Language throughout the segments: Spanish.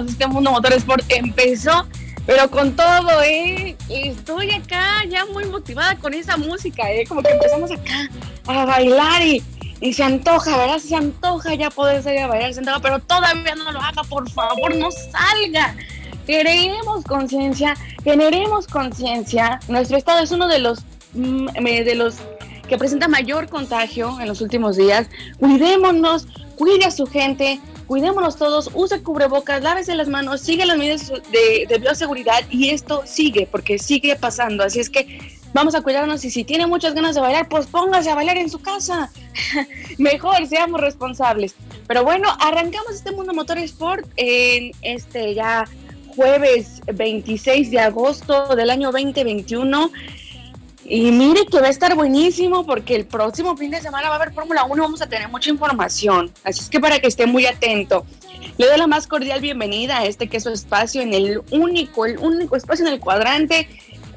Este mundo motorsport empezó, pero con todo, ¿eh? Estoy acá ya muy motivada con esa música, ¿eh? Como que empezamos acá a bailar y, y se antoja, ¿verdad? Se antoja ya poder salir a bailar, se pero todavía no lo haga, por favor, no salga. Queremos conciencia, generemos conciencia. Nuestro estado es uno de los, mm, de los que presenta mayor contagio en los últimos días. Cuidémonos, cuide a su gente, cuidémonos todos, use cubrebocas, lávese las manos, sigue las medidas de, bioseguridad y esto sigue, porque sigue pasando. Así es que vamos a cuidarnos y si tiene muchas ganas de bailar, pues póngase a bailar en su casa. Mejor, seamos responsables. Pero bueno, arrancamos este Mundo Motor Sport en este ya jueves 26 de agosto del año 2021. Y mire que va a estar buenísimo porque el próximo fin de semana va a haber Fórmula 1, vamos a tener mucha información. Así es que para que esté muy atento. Le doy la más cordial bienvenida a este que es su espacio en el único, el único espacio en el cuadrante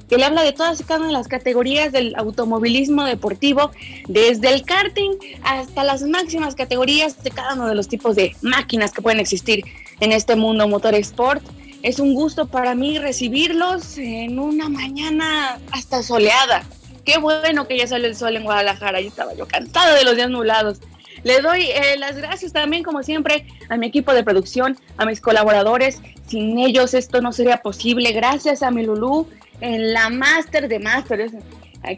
que le habla de todas y cada una de las categorías del automovilismo deportivo, desde el karting hasta las máximas categorías de cada uno de los tipos de máquinas que pueden existir en este mundo motor sport. Es un gusto para mí recibirlos en una mañana hasta soleada. Qué bueno que ya sale el sol en Guadalajara. Yo estaba yo cansada de los días nublados. Le doy eh, las gracias también, como siempre, a mi equipo de producción, a mis colaboradores. Sin ellos esto no sería posible. Gracias a mi Lulú en la máster de másteres.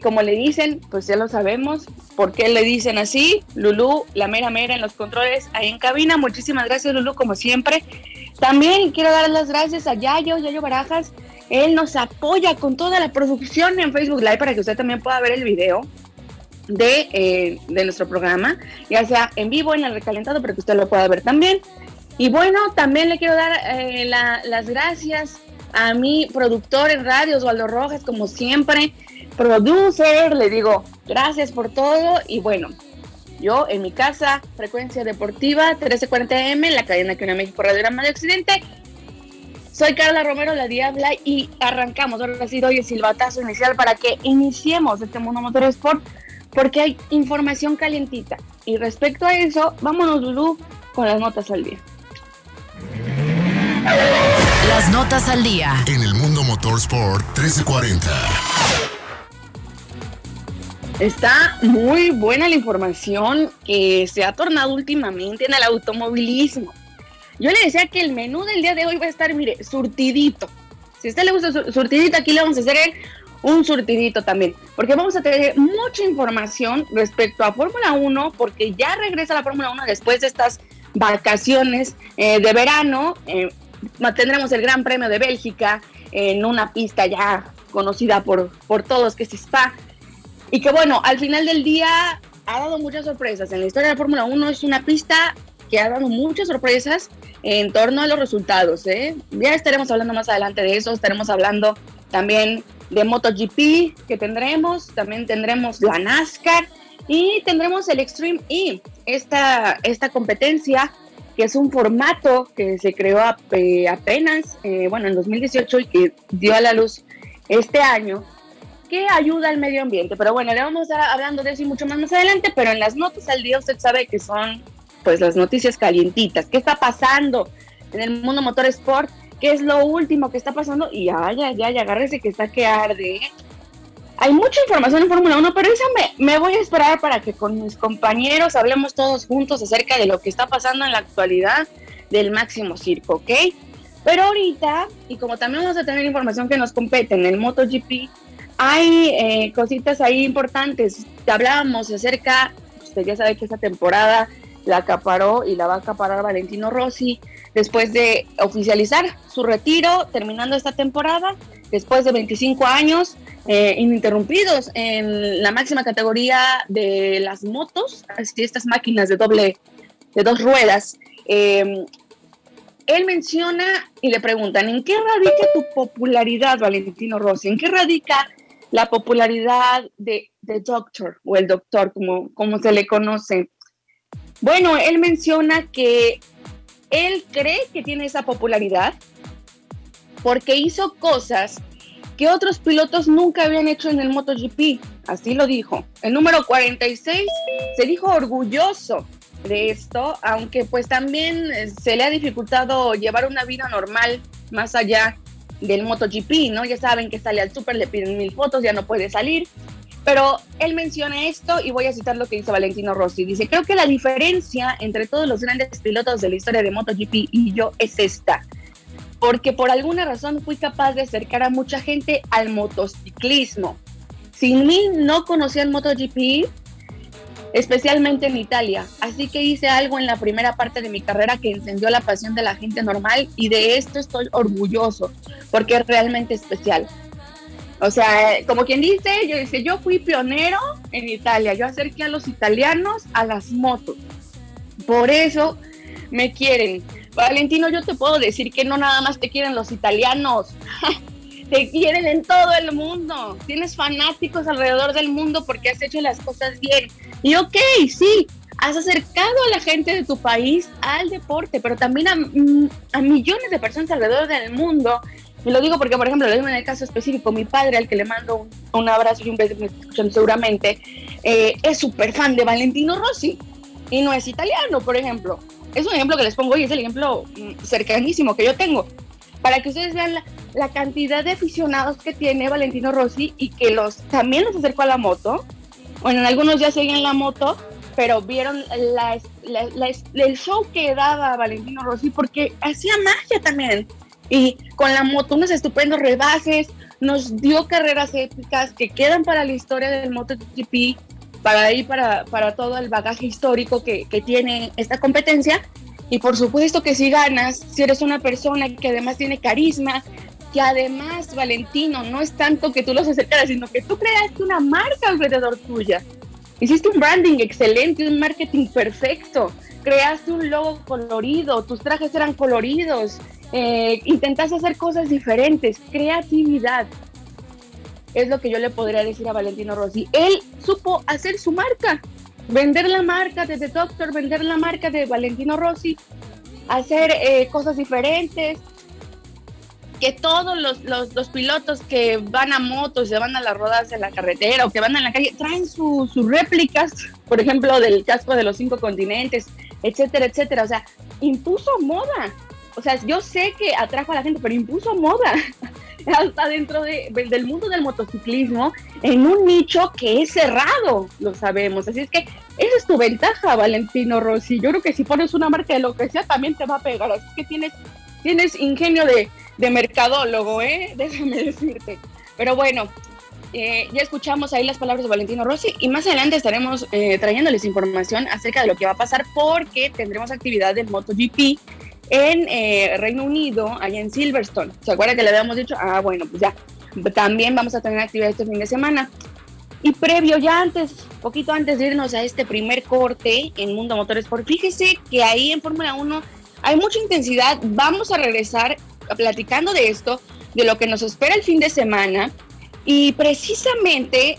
Como le dicen, pues ya lo sabemos. ¿Por qué le dicen así? Lulú, la mera mera en los controles, ahí en cabina. Muchísimas gracias, Lulú, como siempre. También quiero dar las gracias a Yayo, Yayo Barajas. Él nos apoya con toda la producción en Facebook Live para que usted también pueda ver el video de, eh, nuestro programa, ya sea en vivo, en el recalentado, para que usted lo pueda ver también. Y bueno, también le quiero dar eh, las gracias a mi productor en radio, Osvaldo Rojas, como siempre, producer, le digo gracias por todo y bueno, yo en mi casa, frecuencia deportiva 1340M, la cadena que una México Radio Grama de Occidente. Soy Carla Romero, la Diabla, y arrancamos. Ahora sí doy el silbatazo inicial para que iniciemos este Mundo Motor Sport, porque hay información calientita. Y respecto a eso, vámonos, Lulú, con las notas al día. Las notas al día. En el Mundo Motorsport 1340. Está muy buena la información que se ha tornado últimamente en el automovilismo. Yo le decía que el menú del día de hoy va a estar, mire, surtidito. Si a usted le gusta surtidito, aquí le vamos a hacer un surtidito también, porque vamos a tener mucha información respecto a Fórmula 1, porque ya regresa la Fórmula 1 después de estas vacaciones eh, de verano. Eh, tendremos el Gran Premio de Bélgica en una pista ya conocida por, por todos, que es Spa. Y que bueno, al final del día ha dado muchas sorpresas. En la historia de la Fórmula 1 es una pista que ha dado muchas sorpresas en torno a los resultados. ¿eh? Ya estaremos hablando más adelante de eso, estaremos hablando también de MotoGP que tendremos, también tendremos la NASCAR y tendremos el Extreme E, esta, esta competencia que es un formato que se creó apenas, eh, bueno, en 2018 y que dio a la luz este año que ayuda al medio ambiente. Pero bueno, le vamos a estar hablando de eso y mucho más más adelante, pero en las notas al día usted sabe que son pues las noticias calientitas. ¿Qué está pasando en el mundo motor sport? ¿Qué es lo último que está pasando? Y ya, ya, ya, ya, agárrese que está que arde. Hay mucha información en Fórmula 1, pero esa me, me voy a esperar para que con mis compañeros hablemos todos juntos acerca de lo que está pasando en la actualidad del máximo circo, ¿ok? Pero ahorita, y como también vamos a tener información que nos compete en el MotoGP, hay eh, cositas ahí importantes. Hablábamos acerca, usted ya sabe que esta temporada la acaparó y la va a acaparar Valentino Rossi después de oficializar su retiro, terminando esta temporada, después de 25 años eh, ininterrumpidos en la máxima categoría de las motos, así estas máquinas de doble, de dos ruedas. Eh, él menciona y le preguntan, ¿en qué radica tu popularidad, Valentino Rossi? ¿En qué radica la popularidad de, de Doctor o el doctor, como, como se le conoce? Bueno, él menciona que él cree que tiene esa popularidad porque hizo cosas que otros pilotos nunca habían hecho en el MotoGP. Así lo dijo. El número 46 se dijo orgulloso de esto, aunque pues también se le ha dificultado llevar una vida normal más allá del MotoGP, ¿no? Ya saben que sale al súper, le piden mil fotos, ya no puede salir. Pero él menciona esto y voy a citar lo que dice Valentino Rossi. Dice, creo que la diferencia entre todos los grandes pilotos de la historia de MotoGP y yo es esta. Porque por alguna razón fui capaz de acercar a mucha gente al motociclismo. Sin mí no conocía el MotoGP, especialmente en Italia. Así que hice algo en la primera parte de mi carrera que encendió la pasión de la gente normal y de esto estoy orgulloso porque es realmente especial. O sea, como quien dice, yo dice, yo fui pionero en Italia, yo acerqué a los italianos a las motos. Por eso me quieren. Valentino, yo te puedo decir que no nada más te quieren los italianos. te quieren en todo el mundo. Tienes fanáticos alrededor del mundo porque has hecho las cosas bien. Y ok, sí, has acercado a la gente de tu país al deporte, pero también a, mm, millones de personas alrededor del mundo. Y lo digo porque, por ejemplo, lo digo en el caso específico, mi padre, al que le mando un, abrazo y un beso, me escuchan seguramente, eh, es súper fan de Valentino Rossi y no es italiano, por ejemplo. Es un ejemplo que les pongo y es el ejemplo mm, cercanísimo que yo tengo para que ustedes vean la, cantidad de aficionados que tiene Valentino Rossi y que los también los acercó a la moto. Bueno, algunos ya seguían la moto, pero vieron el show que daba Valentino Rossi porque hacía magia también. Y con la moto, unos estupendos rebases, nos dio carreras épicas que quedan para la historia del MotoGP, para ahí, para, para todo el bagaje histórico que, que tiene esta competencia. Y por supuesto que si ganas, si eres una persona que además tiene carisma, que además, Valentino, no es tanto que tú los acercaras, sino que tú creaste una marca alrededor tuya. Hiciste un branding excelente, un marketing perfecto, creaste un logo colorido, tus trajes eran coloridos, eh, intentaste hacer cosas diferentes, creatividad. Es lo que yo le podría decir a Valentino Rossi. Él supo hacer su marca vender la marca de The Doctor, vender la marca de Valentino Rossi, hacer eh, cosas diferentes, que todos los, los, pilotos que van a motos, se van a las rodas de la carretera o que van en la calle, traen sus réplicas, por ejemplo, del casco de los cinco continentes, etcétera, etcétera. O sea, impuso moda. O sea, yo sé que atrajo a la gente, pero impuso moda. hasta dentro de, del mundo del motociclismo, en un nicho que es cerrado, lo sabemos. Así es que esa es tu ventaja, Valentino Rossi. Yo creo que si pones una marca de lo que sea, también te va a pegar. Así que tienes, tienes ingenio de, de mercadólogo, ¿eh? Déjame decirte. Pero bueno, eh, ya escuchamos ahí las palabras de Valentino Rossi y más adelante estaremos eh, trayéndoles información acerca de lo que va a pasar porque tendremos actividad del MotoGP en eh, Reino Unido, allá en Silverstone. ¿Se acuerda que le habíamos dicho? Ah, bueno, pues ya. También vamos a tener actividad este fin de semana. Y previo, ya antes, poquito antes de irnos a este primer corte en Mundo Motores, por fíjese que ahí en Fórmula 1 hay mucha intensidad. Vamos a regresar platicando de esto, de lo que nos espera el fin de semana. Y precisamente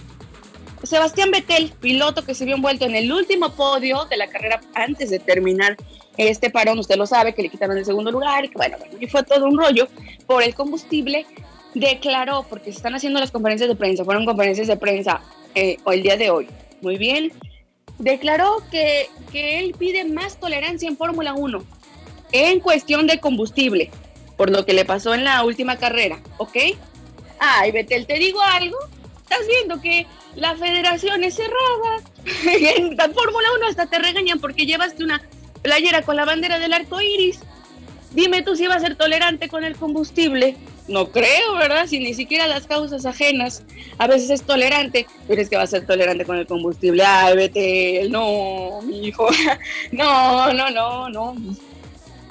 Sebastián Vettel, piloto que se vio envuelto en el último podio de la carrera antes de terminar este parón, usted lo sabe, que le quitaron el segundo lugar y que bueno, y fue todo un rollo por el combustible, declaró, porque se están haciendo las conferencias de prensa, fueron conferencias de prensa eh, el día de hoy, muy bien, declaró que, que él pide más tolerancia en Fórmula 1 en cuestión de combustible, por lo que le pasó en la última carrera, ¿ok? Ay, Betel, te digo algo, estás viendo que la federación es cerrada, en Fórmula 1 hasta te regañan porque llevaste una playera con la bandera del arco iris. Dime tú si vas a ser tolerante con el combustible. no creo, ¿verdad? Si ni siquiera las causas ajenas a veces es tolerante, pero es que va a ser tolerante con el combustible. Ay, vete, no, mi hijo. No, no, no, no.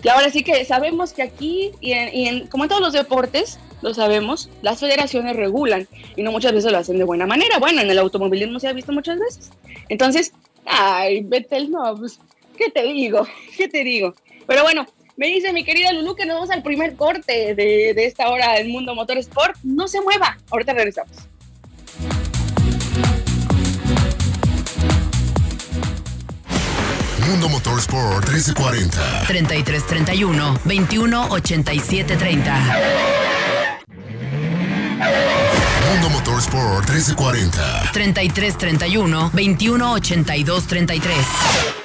Y ahora sí que sabemos que aquí, y, en, como en todos los deportes, lo sabemos, las federaciones regulan y no muchas veces lo hacen de buena manera. Bueno, en el automovilismo se ha visto muchas veces. Entonces, ay, Betel, no, pues, ¿qué te digo? ¿Qué te digo? Pero bueno, me dice mi querida Lulu que nos vamos al primer corte de, de esta hora del Mundo Motor Sport. No se mueva, ahorita regresamos. Mundo Motorsport 1340. 3331 2187 30. Mundo Motorsport 1340. 3331 2182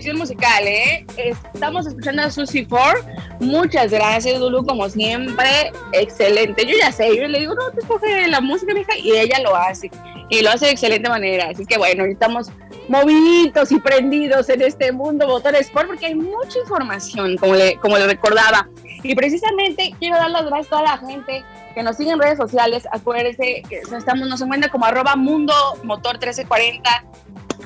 selección musical, ¿eh? Estamos escuchando a Susie Ford. Muchas gracias, Lulu, como siempre. Excelente. Yo ya sé, yo le digo, no, te escoge la música, hija, y ella lo hace. Y lo hace de excelente manera. Así que bueno, estamos moviditos y prendidos en este mundo motor sport porque hay mucha información, como le, como le recordaba. Y precisamente quiero dar las gracias a toda la gente que nos sigue en redes sociales. Acuérdense que estamos, nos encuentra como arroba mundo motor 1340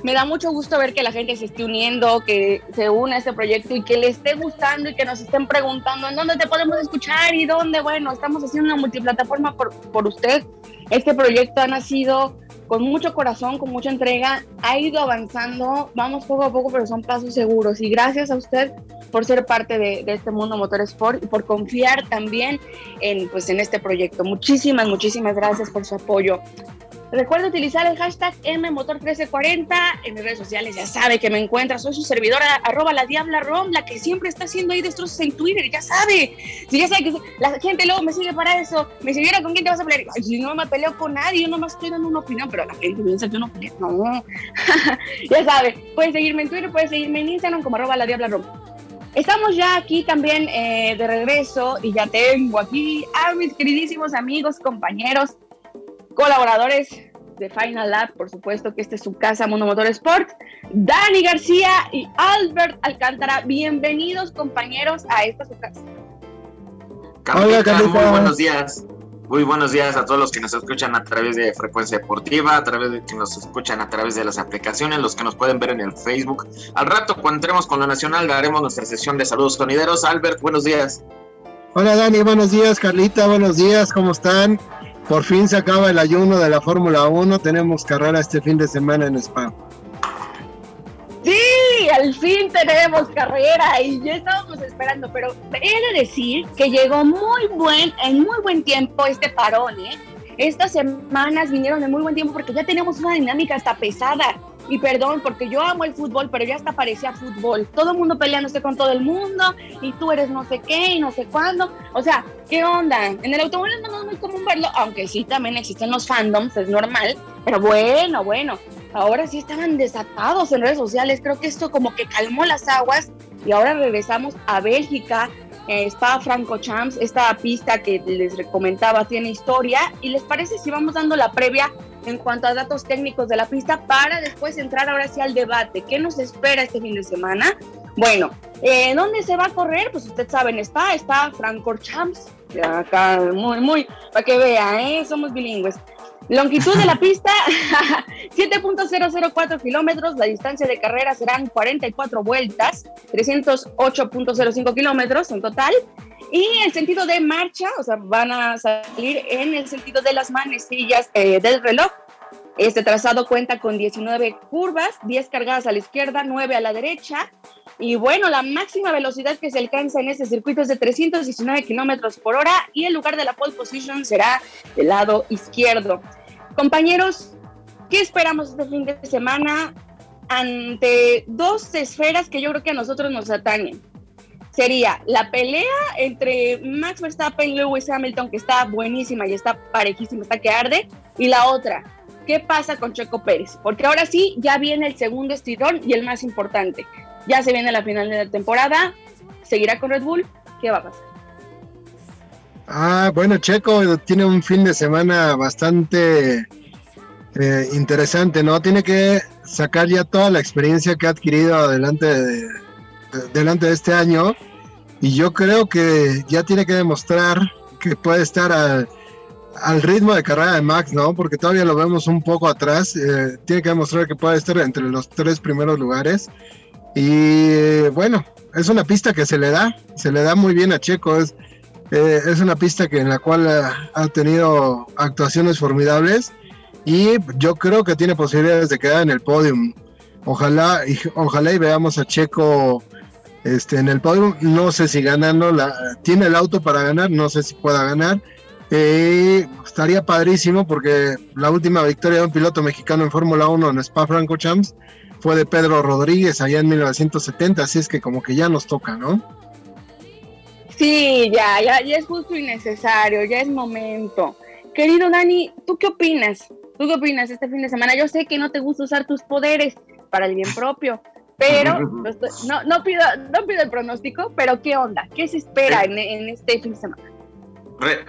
me da mucho gusto ver que la gente se esté uniendo, que se une a este proyecto y que le esté gustando y que nos estén preguntando en dónde te podemos escuchar y dónde. Bueno, estamos haciendo una multiplataforma por, por usted. Este proyecto ha nacido con mucho corazón, con mucha entrega, ha ido avanzando, vamos poco a poco, pero son pasos seguros. Y gracias a usted por ser parte de, este mundo motor sport y por confiar también en, pues, en este proyecto. Muchísimas, muchísimas gracias por su apoyo. Recuerda utilizar el hashtag MMotor1340 en mis redes sociales. Ya sabe que me encuentra. Soy su servidora, arroba la diabla rom, la que siempre está haciendo ahí destrozos en Twitter. Ya sabe. Si ya sabe que la gente luego me sigue para eso. Me siguiera con quién te vas a pelear. Ay, no me peleo con nadie. Yo nomás estoy dando una opinión, pero la gente piensa que uno pelea. No. ya sabe. Puedes seguirme en Twitter, puedes seguirme en Instagram como arroba la diabla rom. Estamos ya aquí también eh, de regreso y ya tengo aquí a mis queridísimos amigos, compañeros, colaboradores de Final Lab, por supuesto que esta es su casa, Mundo Motor Sport, Dani García y Albert Alcántara. Bienvenidos, compañeros, a esta su casa. Hola, muy buenos días. Muy buenos días a todos los que nos escuchan a través de Frecuencia Deportiva, a través de que nos escuchan a través de las aplicaciones, los que nos pueden ver en el Facebook. Al rato, cuando entremos con la Nacional, daremos nuestra sesión de saludos sonideros. Albert, buenos días. Hola Dani, buenos días. Carlita, buenos días. ¿Cómo están? Por fin se acaba el ayuno de la Fórmula 1, tenemos carrera este fin de semana en Spa. Sí, al fin tenemos carrera y ya estábamos esperando, pero he de decir que llegó muy buen, en muy buen tiempo este parón, ¿eh? Estas semanas vinieron en muy buen tiempo porque ya tenemos una dinámica hasta pesada. Y perdón, porque yo amo el fútbol, pero ya hasta parecía fútbol. Todo el mundo peleándose con todo el mundo y tú eres no sé qué y no sé cuándo. O sea, ¿qué onda? En el automóvil no es muy común verlo, aunque sí también existen los fandoms, es normal. Pero bueno, bueno, ahora sí estaban desatados en redes sociales. Creo que esto como que calmó las aguas y ahora regresamos a Bélgica. Está Franco Champs, esta pista que les comentaba tiene historia. ¿Y les parece si vamos dando la previa en cuanto a datos técnicos de la pista para después entrar ahora sí al debate. ¿Qué nos espera este fin de semana? Bueno, eh, ¿dónde se va a correr? Pues usted saben, está, está Francorchamps, acá muy, muy, para que vea, ¿eh? somos bilingües. Longitud de la pista, 7.004 kilómetros. La distancia de carrera serán 44 vueltas, 308.05 kilómetros en total. Y el sentido de marcha, o sea, van a salir en el sentido de las manecillas eh, del reloj. Este trazado cuenta con 19 curvas, 10 cargadas a la izquierda, 9 a la derecha. Y bueno, la máxima velocidad que se alcanza en este circuito es de 319 kilómetros por hora y el lugar de la pole position será del lado izquierdo. Compañeros, ¿qué esperamos este fin de semana ante dos esferas que yo creo que a nosotros nos atañen? sería la pelea entre Max Verstappen y Lewis Hamilton, que está buenísima y está parejísima, está que arde, y la otra, ¿qué pasa con Checo Pérez? Porque ahora sí, ya viene el segundo estirón y el más importante. Ya se viene la final de la temporada, seguirá con Red Bull, ¿qué va a pasar? Ah, bueno, Checo tiene un fin de semana bastante eh, interesante, ¿no? Tiene que sacar ya toda la experiencia que ha adquirido delante de, delante de este año y yo creo que ya tiene que demostrar que puede estar al, ritmo de carrera de Max, ¿no? Porque todavía lo vemos un poco atrás. Eh, tiene que demostrar que puede estar entre los tres primeros lugares. Y bueno, es una pista que se le da, se le da muy bien a Checo. Es, eh, es una pista que en la cual ha, tenido actuaciones formidables y yo creo que tiene posibilidades de quedar en el podium. Ojalá y, ojalá y veamos a Checo este, en el podium. No sé si ganando, la, tiene el auto para ganar, no sé si pueda ganar. Eh, estaría padrísimo porque la última victoria de un piloto mexicano en Fórmula 1 en Spa Franco Champs fue de Pedro Rodríguez allá en 1970, así es que como que ya nos toca, ¿no? Sí, ya, ya, ya es justo y necesario, ya es momento. Querido Dani, ¿tú qué opinas? ¿Tú qué opinas este fin de semana? Yo sé que no te gusta usar tus poderes para el bien propio, pero no, no, pido, no pido el pronóstico, pero ¿qué onda? ¿Qué se espera en, este fin de semana?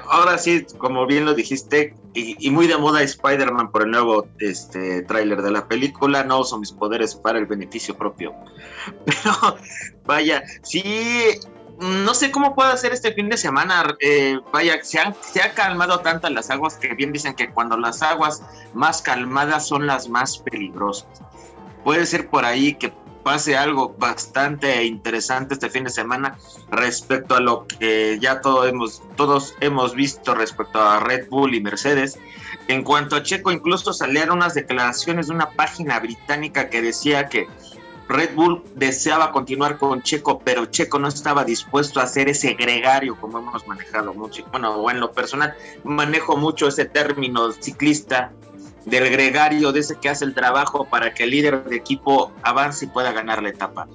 Ahora sí, como bien lo dijiste, y, muy de moda Spider-Man por el nuevo este, tráiler de la película, no uso mis poderes para el beneficio propio. Pero vaya, sí, no sé cómo puede ser este fin de semana. Eh, vaya, se, han, se ha calmado tanto las aguas que bien dicen que cuando las aguas más calmadas son las más peligrosas. Puede ser por ahí que pase algo bastante interesante este fin de semana respecto a lo que ya todos hemos, todos hemos visto respecto a Red Bull y Mercedes. En cuanto a Checo, incluso salieron unas declaraciones de una página británica que decía que Red Bull deseaba continuar con Checo, pero Checo no estaba dispuesto a hacer ese gregario como hemos manejado mucho. Bueno, o en lo personal, manejo mucho ese término ciclista del gregario, de ese que hace el trabajo para que el líder de equipo avance y pueda ganar la etapa.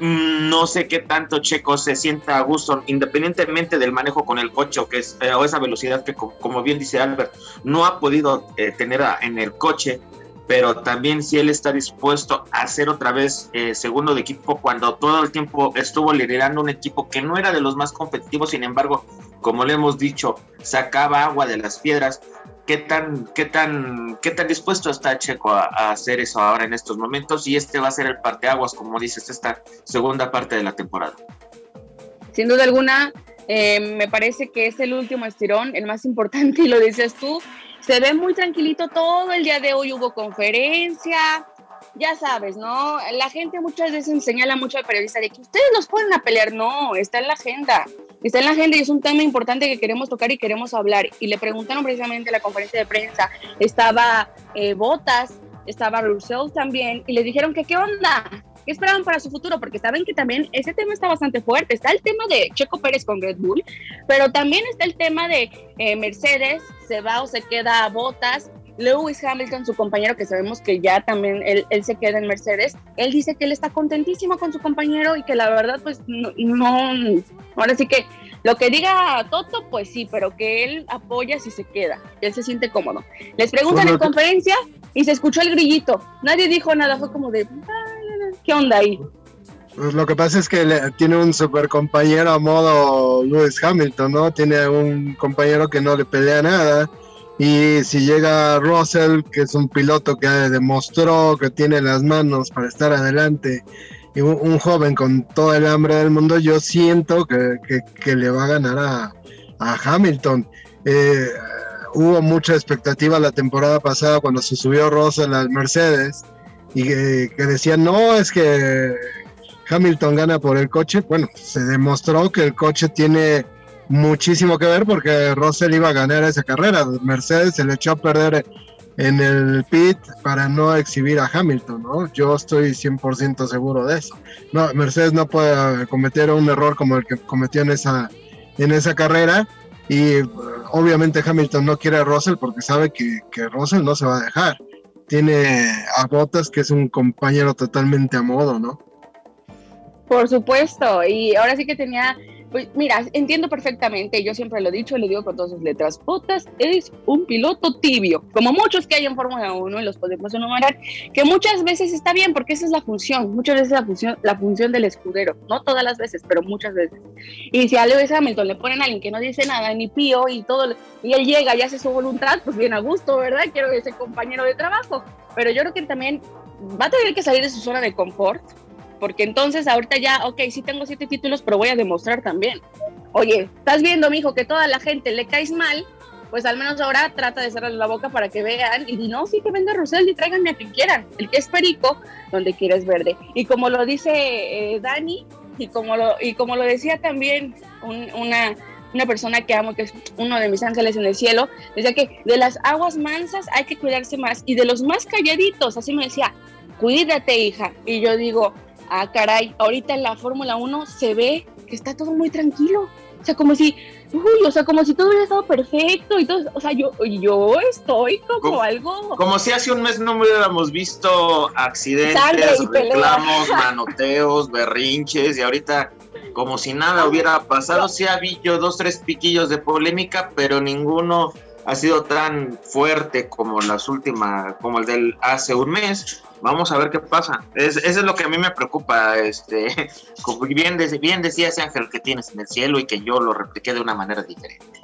Mm, no sé qué tanto Checo se sienta a gusto, independientemente del manejo con el coche que es, eh, o esa velocidad que, como bien dice Albert, no ha podido eh, tener en el coche pero también si él está dispuesto a ser otra vez eh, segundo de equipo cuando todo el tiempo estuvo liderando un equipo que no era de los más competitivos, sin embargo, como le hemos dicho, sacaba agua de las piedras. ¿Qué tan, qué tan, qué tan dispuesto está Checo a, hacer eso ahora en estos momentos? Y este va a ser el parteaguas, como dices, esta segunda parte de la temporada. Sin duda alguna, eh, me parece que es el último estirón, el más importante, y lo dices tú, se ve muy tranquilito todo el día de hoy, hubo conferencia, ya sabes, ¿no? La gente muchas veces señala mucho al periodista de que ustedes nos ponen a pelear, no, está en la agenda, está en la agenda y es un tema importante que queremos tocar y queremos hablar. Y le preguntaron precisamente en la conferencia de prensa, estaba eh, Botas, estaba Russell también, y le dijeron que qué onda, ¿Qué esperaban para su futuro? Porque saben que también ese tema está bastante fuerte. Está el tema de Checo Pérez con Red Bull, pero también está el tema de eh, Mercedes, se va o se queda a botas. Lewis Hamilton, su compañero, que sabemos que ya también él, se queda en Mercedes, él dice que él está contentísimo con su compañero y que la verdad, pues no, no ahora sí que lo que diga Toto, pues sí, pero que él apoya si se queda, que él se siente cómodo. Les preguntan en conferencia y se escuchó el grillito. Nadie dijo nada, fue como de, ¿Qué onda ahí? Pues lo que pasa es que tiene un super compañero a modo Lewis Hamilton, ¿no? Tiene un compañero que no le pelea nada. Y si llega Russell, que es un piloto que demostró que tiene las manos para estar adelante, y un, joven con todo el hambre del mundo, yo siento que, le va a ganar a, Hamilton. Eh, hubo mucha expectativa la temporada pasada cuando se subió Russell al Mercedes y que, decían, no, es que Hamilton gana por el coche. Bueno, se demostró que el coche tiene muchísimo que ver porque Russell iba a ganar esa carrera. Mercedes se le echó a perder en el pit para no exhibir a Hamilton, ¿no? Yo estoy 100% seguro de eso. No, Mercedes no puede cometer un error como el que cometió en esa, en esa carrera y obviamente Hamilton no quiere a Russell porque sabe que, que Russell no se va a dejar tiene a Botas, que es un compañero totalmente a modo, ¿no? Por supuesto, y ahora sí que tenía Pues mira, entiendo perfectamente, yo siempre lo he dicho, le digo con todas sus letras, Botas es un piloto tibio, como muchos que hay en Fórmula 1 y los podemos enumerar, que muchas veces está bien porque esa es la función, muchas veces la función, la función del escudero, no todas las veces, pero muchas veces. Y si a Lewis Hamilton le ponen a alguien que no dice nada ni pío y todo, y él llega y hace su voluntad, pues bien a gusto, ¿verdad? Quiero ese compañero de trabajo, pero yo creo que también va a tener que salir de su zona de confort, porque entonces ahorita ya, ok, sí tengo siete títulos, pero voy a demostrar también. Oye, estás viendo, mijo, que toda la gente le caes mal, pues al menos ahora trata de cerrar la boca para que vean y di, no, sí que venga Rosel y tráiganme a quien quieran. El que es perico, donde quieres verde. Y como lo dice eh, Dani, y como lo, y como lo decía también una, una persona que amo, que es uno de mis ángeles en el cielo, decía que de las aguas mansas hay que cuidarse más y de los más calladitos, así me decía, cuídate hija. Y yo digo, ah, caray, ahorita en la Fórmula 1 se ve que está todo muy tranquilo. O sea, como si, uy, o sea, como si todo hubiera estado perfecto y todo, o sea, yo, yo estoy como, algo... Como si hace un mes no hubiéramos visto accidentes, reclamos, manoteos, berrinches y ahorita como si nada hubiera pasado. Sí ha habido dos, tres piquillos de polémica, pero ninguno ha sido tan fuerte como las últimas, como el del hace un mes. Vamos a ver qué pasa. eso es lo que a mí me preocupa. Este, como bien, bien decía ese ángel que tienes en el cielo y que yo lo repliqué de una manera diferente.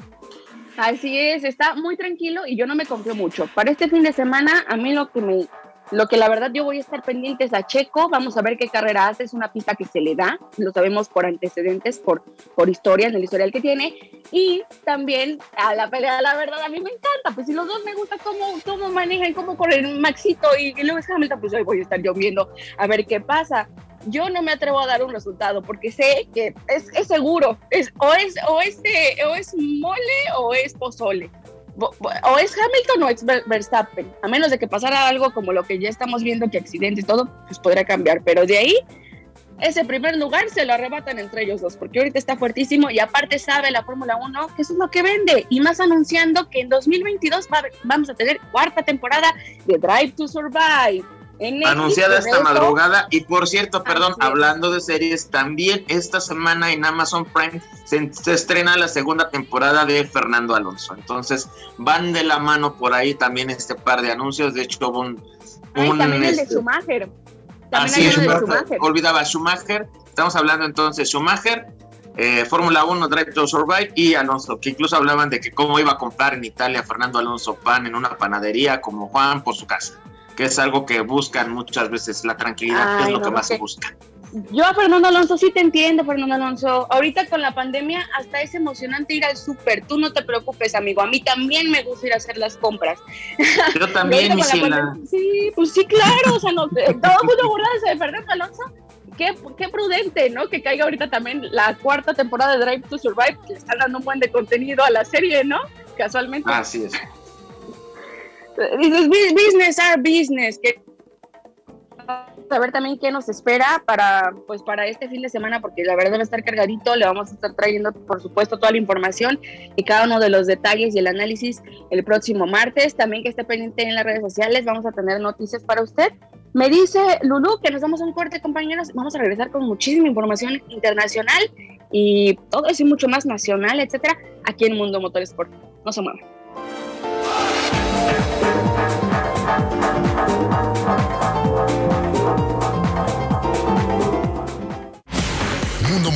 Así es, está muy tranquilo y yo no me confío mucho. Para este fin de semana, a mí lo que me lo que la verdad yo voy a estar pendiente es a Checo, vamos a ver qué carrera hace, es una pista que se le da, lo sabemos por antecedentes, por, por historia, en el historial que tiene, y también a la pelea, la verdad a mí me encanta, pues si los dos me gusta cómo, cómo manejan, cómo corren Maxito y, y Lewis Hamilton, pues hoy voy a estar yo viendo a ver qué pasa. Yo no me atrevo a dar un resultado porque sé que es, es seguro, es, o, es, o, este, o es mole o es pozole o es Hamilton o es Verstappen, a menos de que pasara algo como lo que ya estamos viendo, que accidente y todo, pues podría cambiar, pero de ahí ese primer lugar se lo arrebatan entre ellos dos, porque ahorita está fuertísimo y aparte sabe la Fórmula 1 que eso es lo que vende, y más anunciando que en 2022 vamos a tener cuarta temporada de Drive to Survive, anunciada esta madrugada. Y por cierto, perdón, hablando de series, también esta semana en Amazon Prime se, estrena la segunda temporada de Fernando Alonso. Entonces van de la mano por ahí también este par de anuncios. De hecho, un. un también el de este, Schumacher. También Schumacher, Olvidaba Schumacher. Estamos hablando entonces Schumacher, eh, Fórmula 1, Drive to Survive y Alonso, que incluso hablaban de que cómo iba a comprar en Italia Fernando Alonso pan en una panadería como Juan por su casa que es algo que buscan muchas veces, la tranquilidad, que es lo que más se busca. Yo a Fernando Alonso sí te entiendo, Fernando Alonso. Ahorita con la pandemia hasta es emocionante ir al súper. Tú no te preocupes, amigo. A mí también me gusta ir a hacer las compras. Yo también, mi Sí, pues sí, claro. O sea, no, eh, todo mundo burlándose de Fernando Alonso. Qué, qué, prudente, ¿no? Que caiga ahorita también la cuarta temporada de Drive to Survive, que le están dando un buen de contenido a la serie, ¿no? Casualmente. Así es business are business, que saber también qué nos espera para pues para este fin de semana porque la verdad va a estar cargadito le vamos a estar trayendo por supuesto toda la información y cada uno de los detalles y el análisis el próximo martes. También que esté pendiente en las redes sociales vamos a tener noticias para usted. Me dice Lulu que nos damos un corte compañeros. Vamos a regresar con muchísima información internacional y todo eso y mucho más nacional etcétera aquí en Mundo Motorsport no se muevan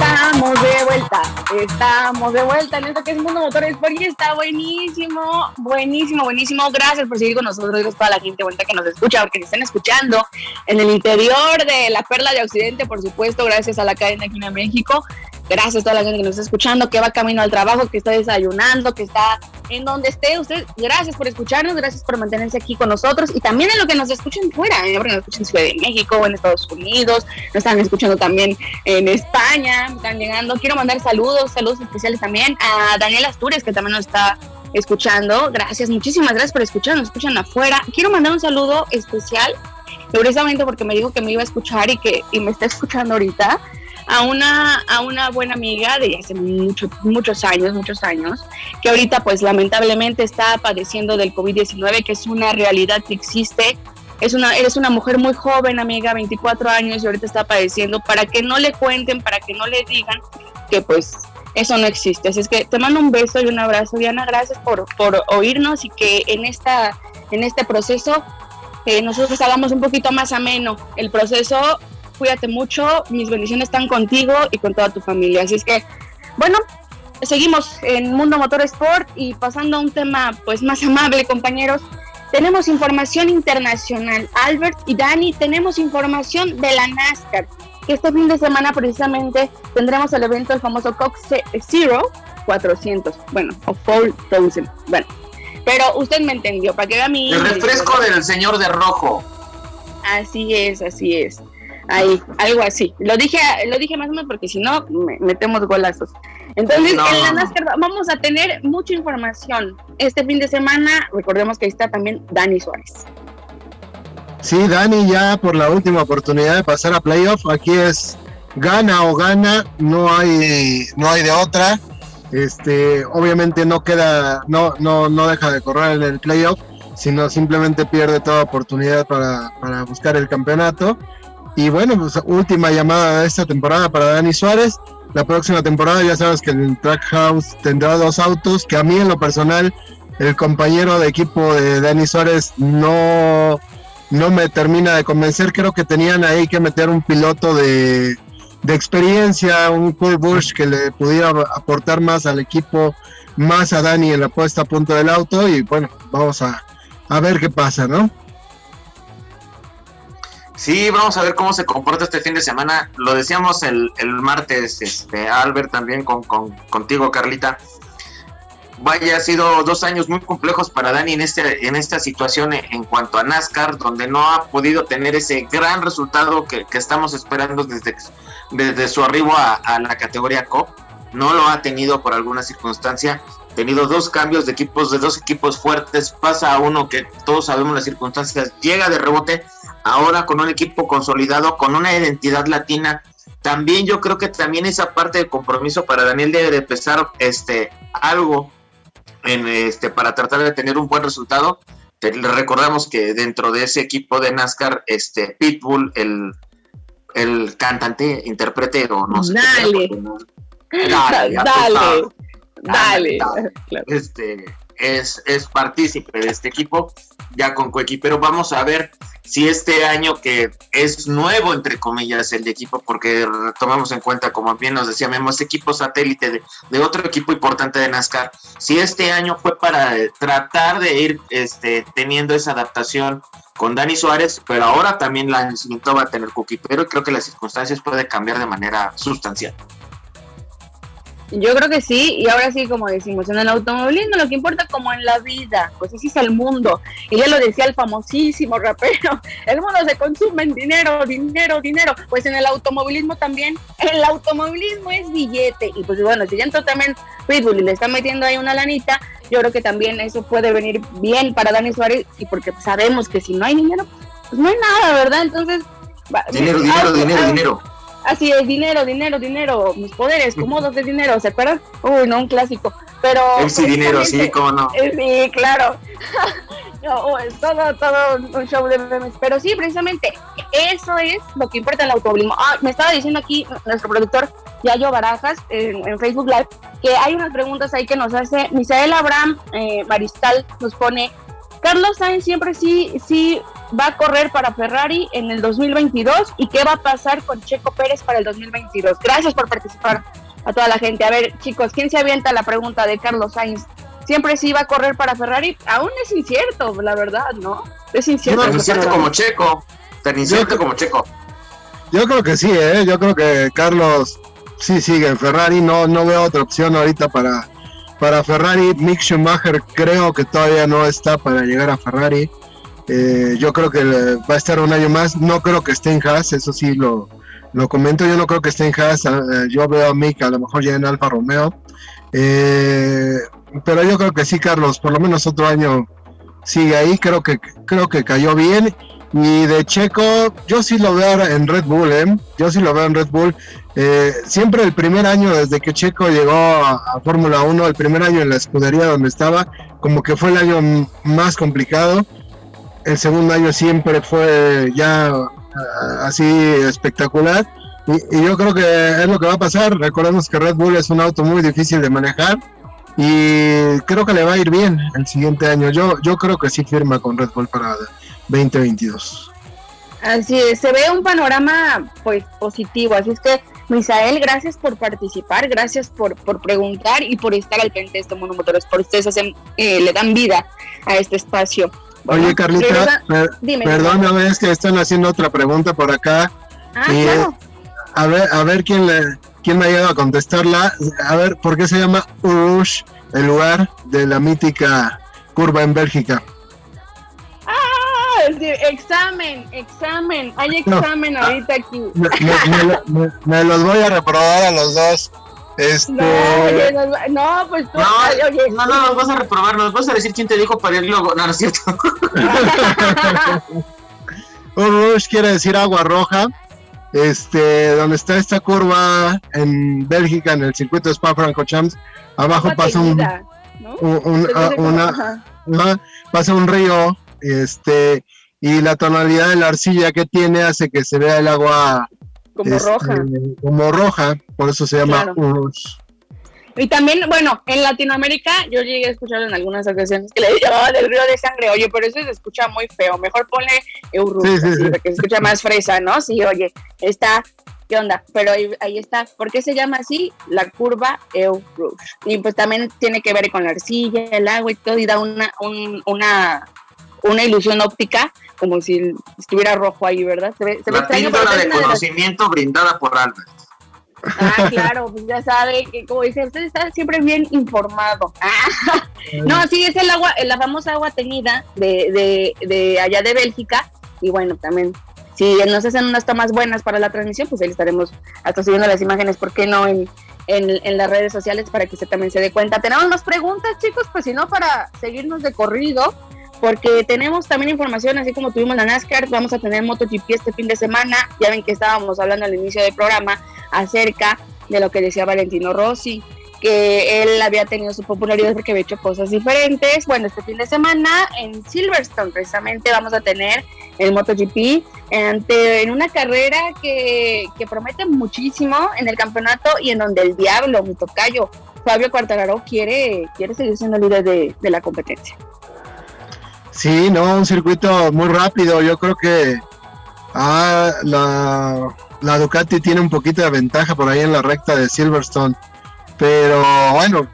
Estamos de vuelta, estamos de vuelta en esto que es Mundo Motores porque está buenísimo, buenísimo, buenísimo. Gracias por seguir con nosotros, gracias a toda la gente vuelta que nos escucha, porque nos están escuchando en el interior de la Perla de Occidente, por supuesto, gracias a la cadena aquí en México. Gracias a toda la gente que nos está escuchando, que va camino al trabajo, que está desayunando, que está en donde esté usted. Gracias por escucharnos, gracias por mantenerse aquí con nosotros y también en lo que nos escuchen fuera, ¿eh? porque nos escuchan en Ciudad de México, en Estados Unidos, nos están escuchando también en España, están llegando. Quiero mandar saludos, saludos especiales también a Daniel Astures, que también nos está escuchando. Gracias, muchísimas gracias por escucharnos, nos escuchan afuera. Quiero mandar un saludo especial precisamente porque me dijo que me iba a escuchar y que y me está escuchando ahorita, a una, a una buena amiga de hace muchos muchos años, muchos años, que ahorita pues lamentablemente está padeciendo del COVID-19, que es una realidad que existe. Es una, eres una mujer muy joven, amiga, 24 años y ahorita está padeciendo, para que no le cuenten, para que no le digan que pues eso no existe. Así es que te mando un beso y un abrazo, Diana. Gracias por, por oírnos y que en, esta, en este proceso eh, nosotros hagamos un poquito más ameno el proceso. Cuídate mucho, mis bendiciones están contigo y con toda tu familia. Así es que, bueno, seguimos en Mundo Motor Sport y pasando a un tema pues más amable, compañeros. Tenemos información internacional. Albert y Dani, tenemos información de la NASCAR este fin de semana precisamente tendremos el evento, el famoso Cox Zero 400, bueno, o 4000, bueno. Pero usted me entendió, para que vea mi... El refresco del señor de rojo. Así es, así es. Ahí, algo así. Lo dije, lo dije más o menos porque si no, metemos golazos. Entonces, en la NASCAR vamos a tener mucha información. Este fin de semana, recordemos que ahí está también Dani Suárez. Sí, Dani ya por la última oportunidad de pasar a playoff, aquí es gana o gana, no hay, no hay de otra. Este, obviamente no queda, no, no, no deja de correr en el playoff, sino simplemente pierde toda oportunidad para, para buscar el campeonato. Y bueno, pues última llamada de esta temporada para Dani Suárez. La próxima temporada ya sabes que el Track House tendrá dos autos, que a mí en lo personal, el compañero de equipo de Dani Suárez no no me termina de convencer. Creo que tenían ahí que meter un piloto de, experiencia, un Kurt Busch que le pudiera aportar más al equipo, más a Dani en la puesta a punto del auto. Y bueno, vamos a, ver qué pasa, ¿no? Sí, vamos a ver cómo se comporta este fin de semana. Lo decíamos el, el martes, este, Albert, también con, con, contigo, Carlita vaya, ha sido dos años muy complejos para Dani en, este, en esta situación en cuanto a NASCAR, donde no ha podido tener ese gran resultado que, estamos esperando desde, desde su arribo a, la categoría COP. No lo ha tenido por alguna circunstancia. Tenido dos cambios de equipos, de dos equipos fuertes. Pasa a uno que todos sabemos las circunstancias. Llega de rebote. Ahora con un equipo consolidado, con una identidad latina. También yo creo que también esa parte de compromiso para Daniel debe de empezar este, algo este, para tratar de tener un buen resultado. le recordamos que dentro de ese equipo de NASCAR, este Pitbull, el, el cantante, intérprete o no sé. Dale. dale, dale, dale, Este, es, es partícipe de este equipo, ya con coequipero. Vamos a ver si este año que es nuevo, entre comillas, el de equipo, porque tomamos en cuenta, como bien nos decía Memo, este equipo satélite de, otro equipo importante de NASCAR, si este año fue para tratar de ir este, teniendo esa adaptación con Dani Suárez, pero ahora también la va a tener coequipero y creo que las circunstancias pueden cambiar de manera sustancial. Yo creo que sí, y ahora sí, como decimos, en el automovilismo lo que importa como en la vida, pues así es el mundo. Y ya lo decía el famosísimo rapero, el mundo se consume en dinero, dinero, dinero. Pues en el automovilismo también, el automovilismo es billete. Y pues bueno, si ya entró también Pitbull y le está metiendo ahí una lanita, yo creo que también eso puede venir bien para Dani Suárez, y porque sabemos que si no hay dinero, pues no hay nada, ¿verdad? Entonces... Dinero, dinero, dinero, dinero. Así es, dinero, dinero, dinero, mis poderes, cómodos de dinero, ¿se acuerdan? Uy, no, un clásico. Pero. Sí, dinero, sí, cómo no. Eh, sí, claro. no, es todo, todo un show de memes. Pero sí, precisamente, eso es lo que importa en el automovilismo. Ah, me estaba diciendo aquí nuestro productor, Yayo Barajas, en, Facebook Live, que hay unas preguntas ahí que nos hace Misael Abraham eh, Maristal, nos pone Carlos Sainz siempre sí, sí va a correr para Ferrari en el 2022 y qué va a pasar con Checo Pérez para el 2022. Gracias por participar a toda la gente. A ver, chicos, ¿quién se avienta la pregunta de Carlos Sainz? Siempre sí va a correr para Ferrari. Aún es incierto, la verdad, ¿no? Es incierto. No, es incierto como Checo. Tan incierto como Checo. Yo creo que sí, ¿eh? Yo creo que Carlos sí sigue en Ferrari. No, no veo otra opción ahorita para para Ferrari, Mick Schumacher creo que todavía no está para llegar a Ferrari. Eh, yo creo que va a estar un año más. No creo que esté en Haas, eso sí lo, lo comento. Yo no creo que esté en Haas. Eh, yo veo a Mick a lo mejor ya en Alfa Romeo. Eh, pero yo creo que sí, Carlos, por lo menos otro año sigue ahí. Creo que, creo que cayó bien. Y de Checo, yo sí lo veo en Red Bull, ¿eh? Yo sí lo veo en Red Bull. Eh, siempre el primer año, desde que Checo llegó a, Fórmula 1, el primer año en la escudería donde estaba, como que fue el año más complicado. El segundo año siempre fue ya ah, así espectacular. Y, yo creo que es lo que va a pasar. Recordemos que Red Bull es un auto muy difícil de manejar y creo que le va a ir bien el siguiente año. Yo, yo creo que sí firma con Red Bull para 2022. Así es, se ve un panorama pues positivo, así es que Misael, gracias por participar, gracias por, por preguntar y por estar al frente de este Monomotores, por ustedes hacen, eh, le dan vida a este espacio. Oye Carlita, perdóname, es que están haciendo otra pregunta por acá. Ah, claro. A ver, a ver quién le, quién me ha llegado a contestarla. A ver, ¿por qué se llama Urush, el lugar de la mítica curva en Bélgica? examen, examen, hay examen ahorita aquí. Me, los voy a reprobar a los dos. Este... No, pues tú, no, no, no, los vas a reprobar, nos vas a decir quién te dijo para ir luego. No, no es cierto. Rush quiere decir agua roja. Este, donde está esta curva en Bélgica, en el circuito de Spa-Francorchamps, abajo pasa un, una, pasa un río, este, y la tonalidad de la arcilla que tiene hace que se vea el agua como este, roja. Como roja, por eso se llama Y también, bueno, en Latinoamérica yo llegué a escuchar en algunas ocasiones que le llamaban el río de sangre. Oye, pero eso se escucha muy feo. Mejor ponle Eurus, porque se escucha más fresa, ¿no? Sí, oye, está, ¿qué onda? Pero ahí, está. ¿Por qué se llama así? La curva Eurus. Y pues también tiene que ver con la arcilla, el agua y todo, y da una, una, una ilusión óptica como si estuviera rojo ahí, ¿verdad? Se ve, se la píldora de conocimiento brindada por Albert. Ah, claro, pues ya sabe que como dice, usted está siempre bien informado. no, sí, es el agua, la famosa agua tenida de, de, de allá de Bélgica. Y bueno, también, si nos hacen unas tomas buenas para la transmisión, pues ahí estaremos hasta subiendo las imágenes, ¿por qué no? En, en, en, las redes sociales para que usted también se dé cuenta. Tenemos más preguntas, chicos, pues si no, para seguirnos de corrido porque tenemos también información, así como tuvimos la NASCAR, vamos a tener MotoGP este fin de semana. Ya ven que estábamos hablando al inicio del programa acerca de lo que decía Valentino Rossi, que él había tenido su popularidad porque había hecho cosas diferentes. Bueno, este fin de semana en Silverstone precisamente vamos a tener el MotoGP en una carrera que, promete muchísimo en el campeonato y en donde el diablo, mi tocayo, Fabio Quartararo quiere, quiere seguir siendo líder de, de la competencia. Sí, no, un circuito muy rápido. Yo creo que ah, la, Ducati tiene un poquito de ventaja por ahí en la recta de Silverstone. Pero bueno,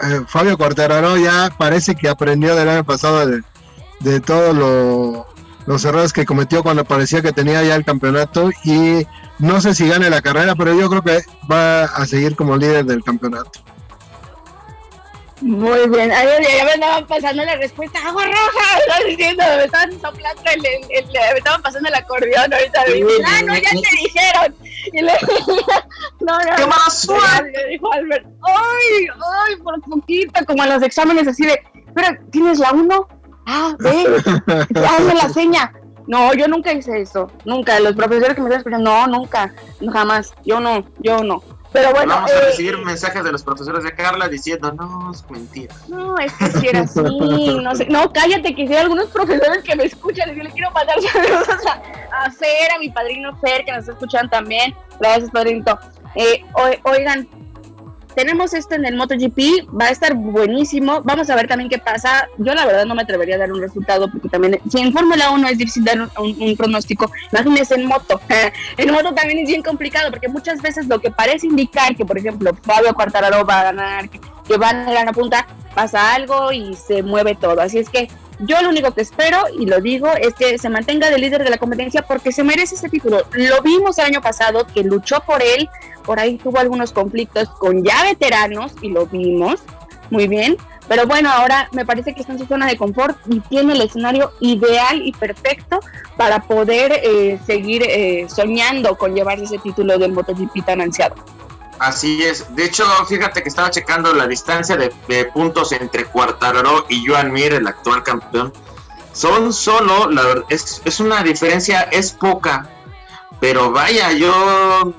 eh, Fabio Quartararo ya parece que aprendió del año pasado de, todos los errores que cometió cuando parecía que tenía ya el campeonato. Y no sé si gane la carrera, pero yo creo que va a seguir como líder del campeonato. Muy bien, ahí ya me estaban pasando la respuesta, agua roja, diciendo, me estaban soplando, el, el, me estaban pasando el acordeón ahorita, ah, no, ya te dijeron, y le no, no, ¿qué más Le dijo Albert, ay, ay, por poquito, como en los exámenes así de, pero, ¿tienes la uno? Ah, ve, hazme la seña, no, yo nunca hice eso, nunca, los profesores que me están escuchando, no, nunca, jamás, yo no, yo no, pero bueno. Vamos a eh, recibir mensajes de los profesores de Carla diciendo, no, es mentira. No, es que si era así, no sé. No, cállate, que si hay algunos profesores que me escuchan y yo le quiero mandar saludos a, a Fer, a mi padrino Fer, que nos escuchan también. Gracias, padrino. Eh, oigan, tenemos esto en el MotoGP, va a estar buenísimo. Vamos a ver también qué pasa. Yo la verdad no me atrevería a dar un resultado porque también, si en Fórmula 1 es difícil dar un, pronóstico, imagínense en moto. en moto también es bien complicado porque muchas veces lo que parece indicar que, por ejemplo, Fabio Quartararo va a ganar, que, van a ganar a punta, pasa algo y se mueve todo. Así es que yo lo único que espero, y lo digo, es que se mantenga de líder de la competencia porque se merece ese título. Lo vimos el año pasado, que luchó por él, por ahí tuvo algunos conflictos con ya veteranos, y lo vimos muy bien. Pero bueno, ahora me parece que está en su zona de confort y tiene el escenario ideal y perfecto para poder eh, seguir eh, soñando con llevarse ese título del MotoGP tan ansiado. Así es. De hecho, fíjate que estaba checando la distancia de, puntos entre Cuartararo y Joan Mir, el actual campeón. Son solo, la, es, es una diferencia, es poca, pero vaya, yo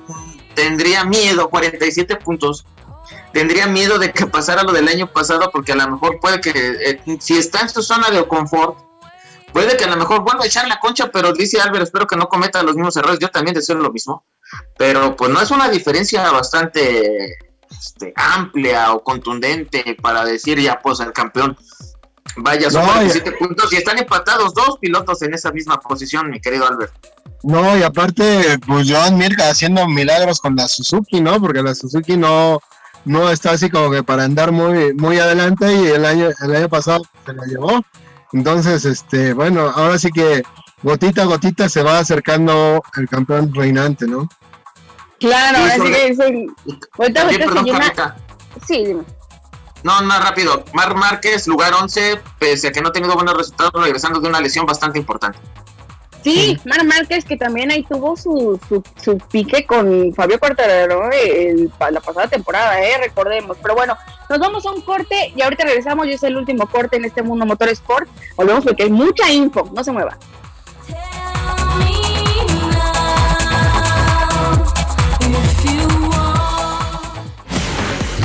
tendría miedo, 47 puntos, tendría miedo de que pasara lo del año pasado porque a lo mejor puede que, eh, si está en su zona de confort, puede que a lo mejor vuelva a echar la concha, pero dice Álvaro, espero que no cometa los mismos errores, yo también deseo lo mismo, pero pues no es una diferencia bastante este, amplia o contundente para decir ya pues el campeón. Vaya, son 47 puntos y están empatados dos pilotos en esa misma posición, mi querido Albert. No, y aparte, pues Joan Mirka haciendo milagros con la Suzuki, ¿no? Porque la Suzuki no, no está así como que para andar muy, muy adelante y el año, el año pasado se la llevó. Entonces, este, bueno, ahora sí que gotita a gotita se va acercando el campeón reinante, ¿no? Claro, ahora sí que dicen. Ahorita, ahorita Sí, dime. No, más rápido. Mar Márquez, lugar 11, pese a que no ha tenido buenos resultados, regresando de una lesión bastante importante. Sí, Mar Márquez, que también ahí tuvo su, su, pique con Fabio Quartararo la pasada temporada, ¿eh? recordemos. Pero bueno, nos vamos a un corte y ahorita regresamos y es el último corte en este mundo motor sport. Volvemos porque hay mucha info, no se mueva.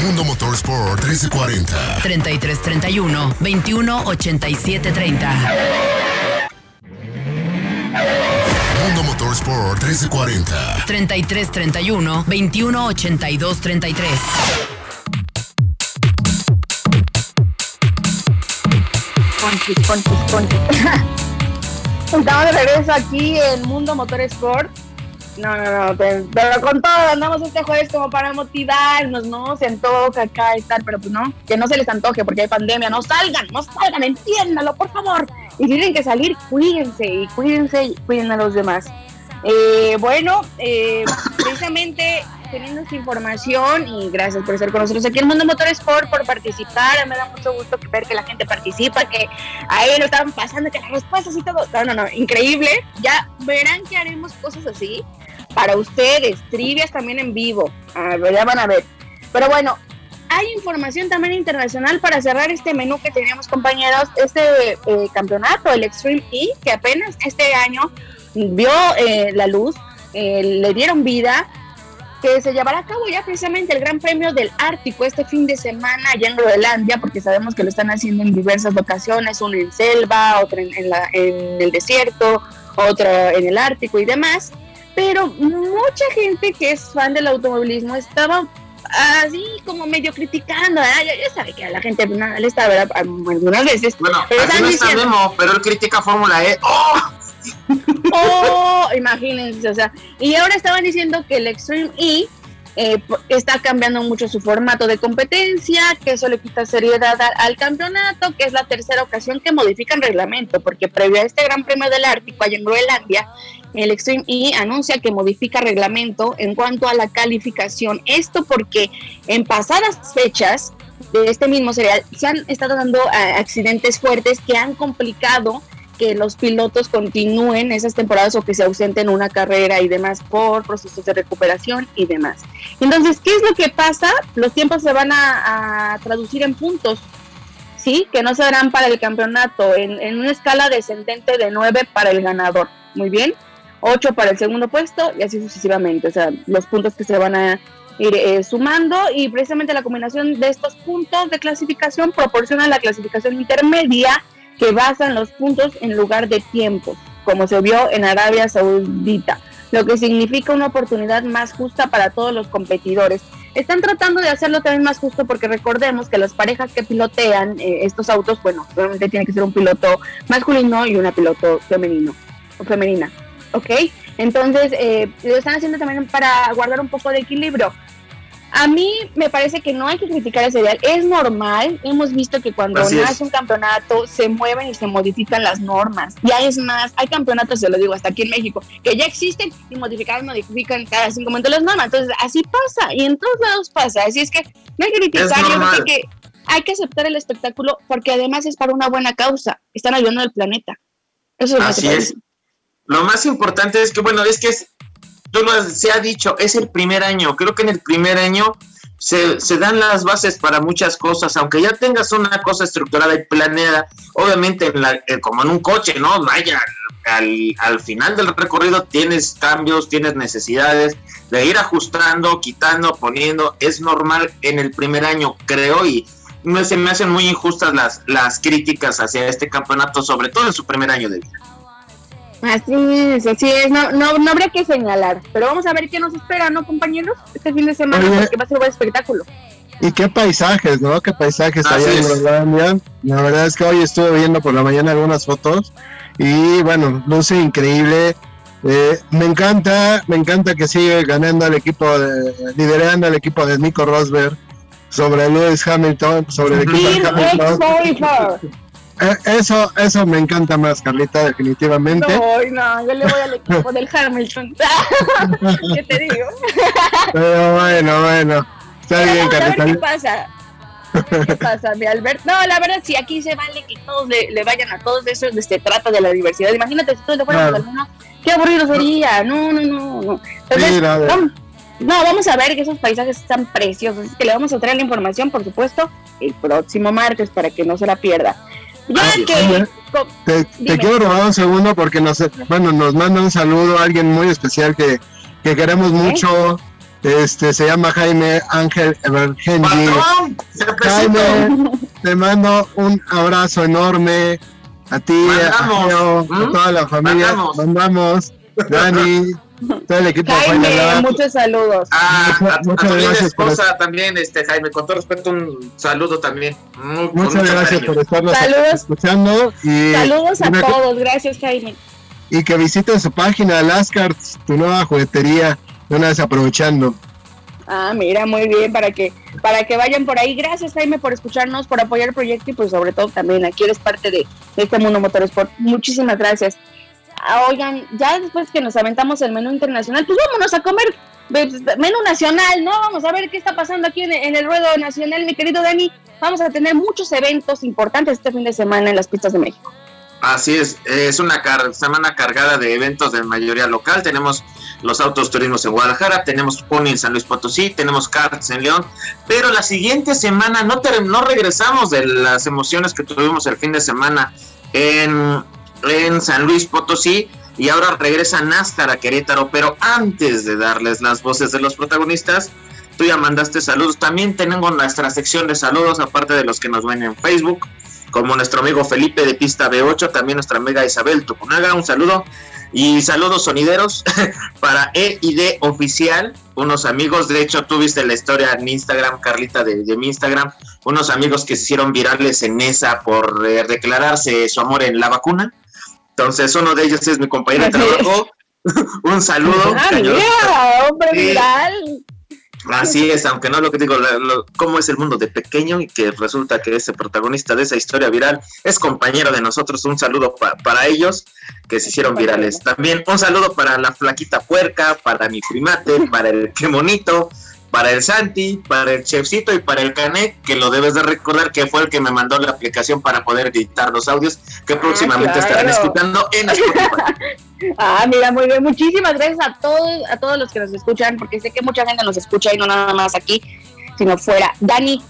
Mundo Motorsport 1340 3331 218730 Mundo Motorsport 1340 3331 218233 Conchis, conchis, conchis. Estamos de regreso aquí en Mundo Motorsport no, no, no, pero, con todo, andamos este jueves como para motivarnos, ¿no? Se antoja acá y tal, pero pues no, que no se les antoje porque hay pandemia, no salgan, no salgan, entiéndalo, por favor. Y si tienen que salir, cuídense y cuídense y cuiden a los demás. Eh, bueno, eh, precisamente teniendo esta información y gracias por estar con nosotros aquí en Mundo Motor Sport, por participar. Me da mucho gusto ver que la gente participa, que ahí lo estaban pasando, que las respuestas y todo. No, no, no, increíble. Ya verán que haremos cosas así para ustedes, trivias también en vivo, ya van a ver. Pero bueno, hay información también internacional para cerrar este menú que teníamos compañeros, este eh, campeonato, el Extreme E, que apenas este año vio eh, la luz, eh, le dieron vida, que se llevará a cabo ya precisamente el Gran Premio del Ártico este fin de semana allá en Groenlandia, porque sabemos que lo están haciendo en diversas locaciones, uno en selva, otro en, la, en el desierto, otro en el Ártico y demás pero mucha gente que es fan del automovilismo estaba así como medio criticando, ya, ya, sabe que a la gente le está ¿verdad? algunas veces. Bueno, pero así no está Memo, pero él critica Fórmula E. ¡Oh! ¡Oh! Imagínense, o sea, y ahora estaban diciendo que el Extreme E eh, está cambiando mucho su formato de competencia, que eso le quita seriedad al, campeonato, que es la tercera ocasión que modifican reglamento, porque previo a este Gran Premio del Ártico allá en Groenlandia, el Extreme E anuncia que modifica reglamento en cuanto a la calificación. Esto porque en pasadas fechas de este mismo serial se han estado dando eh, accidentes fuertes que han complicado que los pilotos continúen esas temporadas o que se ausenten una carrera y demás por procesos de recuperación y demás. Entonces, ¿qué es lo que pasa? Los tiempos se van a, traducir en puntos, ¿sí? Que no se darán para el campeonato en, en una escala descendente de 9 para el ganador. Muy bien. 8 para el segundo puesto y así sucesivamente. O sea, los puntos que se van a ir eh, sumando y precisamente la combinación de estos puntos de clasificación proporciona la clasificación intermedia que basan los puntos en lugar de tiempos, como se vio en Arabia Saudita, lo que significa una oportunidad más justa para todos los competidores. Están tratando de hacerlo también más justo porque recordemos que las parejas que pilotean eh, estos autos, bueno, obviamente tiene que ser un piloto masculino y una piloto femenino o femenina. ¿ok? Entonces, eh, lo están haciendo también para guardar un poco de equilibrio. A mí me parece que no hay que criticar ese ideal, es normal, hemos visto que cuando nace un campeonato se mueven y se modifican las normas, ya es más, hay campeonatos, se lo digo hasta aquí en México, que ya existen y modifican, modifican cada cinco momentos las normas, entonces así pasa. Y en todos lados pasa, así es que no hay que criticar, yo creo que hay que aceptar el espectáculo porque además es para una buena causa, están ayudando al planeta. Eso es lo que es. Lo más importante es que, bueno, es que es, se ha dicho, es el primer año. Creo que en el primer año se, se, dan las bases para muchas cosas, aunque ya tengas una cosa estructurada y planeada, obviamente eh, como en un coche, ¿no? Vaya, al, al, final del recorrido tienes cambios, tienes necesidades de ir ajustando, quitando, poniendo, es normal en el primer año, creo, y me, se me hacen muy injustas las, las críticas hacia este campeonato, sobre todo en su primer año de vida. Así es, así es, no, no, no habría que señalar, pero vamos a ver qué nos espera, ¿no, compañeros? Este fin de semana, porque va a ser un buen espectáculo. Y qué paisajes, ¿no? Qué paisajes hay en Groenlandia. La verdad es que hoy estuve viendo por la mañana algunas fotos y bueno, luce increíble. Eh, me encanta, me encanta que sigue ganando el equipo, de, liderando el equipo de Nico Rosberg sobre Lewis Hamilton, sobre el equipo de Hamilton. Eh, eso, eso me encanta más, Carlita, definitivamente. No, no, yo le voy al equipo del Hamilton. ¿Qué te digo? Pero bueno, bueno. Está bien, Carlita. ¿Qué pasa? ¿Qué pasa, mi Albert? No, la verdad, sí, aquí se vale que todos le, vayan a todos, eso se trata de la diversidad. Imagínate si todos le fueran a alguno, qué aburrido sería. No, no, no. no. Entonces, vamos, no, vamos a ver que esos paisajes están preciosos. Es que le vamos a traer la información, por supuesto, el próximo martes para que no se la pierda. Ya que. Te, quiero robar un segundo porque nos, bueno, nos manda un saludo a alguien muy especial que, que queremos mucho. Este se llama Jaime Ángel Evergenji. Jaime, te mando un abrazo enorme a ti, a, Geo, a ¿Mm? toda la familia. Mandamos, mandamos Dani, todo el equipo Jaime, muchos saludos. Ah, a, muchas gracias esposa también, este Jaime, con todo respeto, un saludo también. muchas gracias por estarnos escuchando. Y saludos a todos, gracias Jaime. Y que visiten su página, Lascarts, tu nueva juguetería, una vez aprovechando. Ah, mira, muy bien, para que, para que vayan por ahí. Gracias, Jaime, por escucharnos, por apoyar el proyecto y pues sobre todo también aquí eres parte de, de este mundo motorsport. Muchísimas gracias. Ah, oigan, ya después que nos aventamos el menú internacional, pues vámonos a comer pues, menú nacional, ¿no? Vamos a ver qué está pasando aquí en, el ruedo nacional, mi querido Dani. Vamos a tener muchos eventos importantes este fin de semana en las pistas de México. Así es, es una semana cargada de eventos de mayoría local. Tenemos los autos turismos en Guadalajara, tenemos Pony en San Luis Potosí, tenemos karts en León, pero la siguiente semana no, no regresamos de las emociones que tuvimos el fin de semana en en San Luis Potosí y ahora regresa NASCAR a Querétaro, pero antes de darles las voces de los protagonistas, tú ya mandaste saludos. También tenemos nuestra sección de saludos, aparte de los que nos ven en Facebook, como nuestro amigo Felipe de Pista B8, también nuestra amiga Isabel Tucunaga, un saludo. Y saludos sonideros para E y D Oficial, unos amigos, de hecho tú viste la historia en Instagram, Carlita de, de mi Instagram, unos amigos que se hicieron virales en esa por eh, declararse su amor en la vacuna. Entonces, uno de ellos es mi compañero de trabajo. Un saludo. Ah, mira, hombre viral. Así es, aunque no lo que digo, cómo es el mundo de pequeño y que resulta que ese protagonista de esa historia viral es compañero de nosotros. Un saludo para ellos que se hicieron virales. También un saludo para la flaquita puerca, para mi primate, para el que monito, para el Santi, para el Chefcito y para el Canet, que lo debes de recordar que fue el que me mandó la aplicación para poder editar los audios que ah, próximamente estarán escuchando en Spotify. ah, mira, muy bien. Muchísimas gracias a todos, a todos los que nos escuchan, porque sé que mucha gente nos escucha y no nada más aquí, sino fuera. Dani,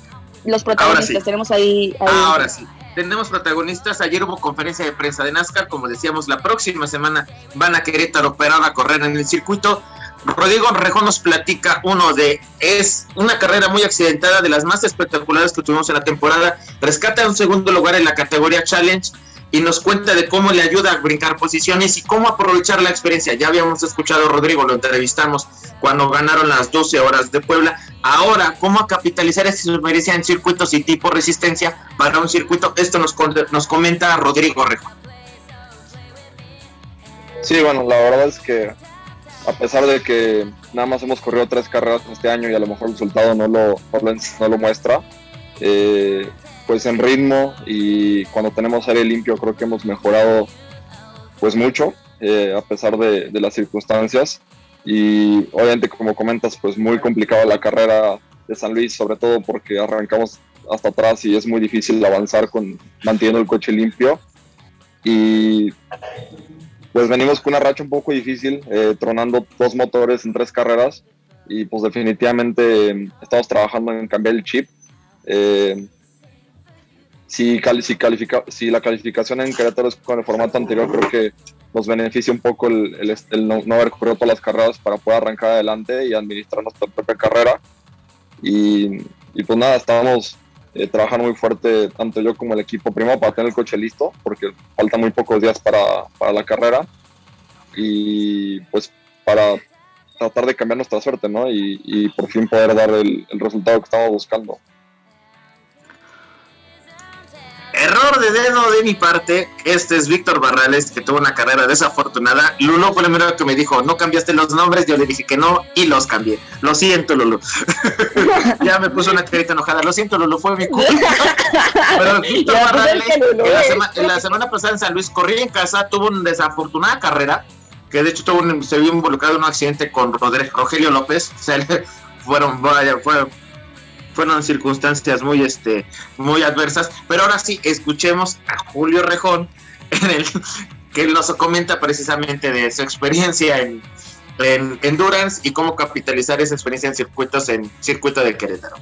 los protagonistas tenemos ahí, Ahora sí tenemos protagonistas. Ayer hubo conferencia de prensa de NASCAR, como decíamos, la próxima semana van a Querétaro operar a correr en el circuito. Rodrigo Rejón nos platica uno de, es una carrera muy accidentada, de las más espectaculares que tuvimos en la temporada, rescata un segundo lugar en la categoría Challenge y nos cuenta de cómo le ayuda a brincar posiciones y cómo aprovechar la experiencia. Ya habíamos escuchado a Rodrigo, lo entrevistamos cuando ganaron las 12 horas de Puebla. Ahora, cómo capitalizar esa experiencia en circuitos y tipo resistencia para un circuito. Esto nos, nos comenta Rodrigo Rejón. Sí, bueno, la verdad es que a pesar de que nada más hemos corrido tres carreras este año y a lo mejor el resultado no lo, no lo muestra, eh, pues en ritmo y cuando tenemos aire limpio creo que hemos mejorado pues mucho eh, a pesar de, las circunstancias. Y obviamente como comentas pues muy complicada la carrera de San Luis sobre todo porque arrancamos hasta atrás y es muy difícil avanzar con manteniendo el coche limpio. Y pues venimos con una racha un poco difícil, eh, tronando dos motores en tres carreras y pues definitivamente estamos trabajando en cambiar el chip. Eh, si, califica, si la calificación en Querétaro con el formato anterior, creo que nos beneficia un poco el, no, haber corrido todas las carreras para poder arrancar adelante y administrar nuestra propia carrera. Y, pues nada, estábamos eh, trabajando muy fuerte, tanto yo como el equipo, primero para tener el coche listo, porque faltan muy pocos días para, para la carrera, y pues para tratar de cambiar nuestra suerte, ¿no? Y, por fin poder dar el, el resultado que estamos buscando. Error de dedo de mi parte. Este es Víctor Barrales, que tuvo una carrera desafortunada. Lulo fue el primero que me dijo, no cambiaste los nombres. Yo le dije que no y los cambié. Lo siento, Lulu. ya me puso una carita enojada. Lo siento, Lulu, fue mi culpa. Pero Víctor pues Barrales, que la, semana pasada en San Luis corría en casa, tuvo una desafortunada carrera. Que de hecho tuvo se vio involucrado en un accidente con Rogelio López. O sea, fueron, vaya, fue fueron circunstancias muy, este, muy adversas. Pero ahora sí, escuchemos a Julio Rejón, que nos comenta precisamente de su experiencia en, en Endurance y cómo capitalizar esa experiencia en circuitos en circuito del Querétaro.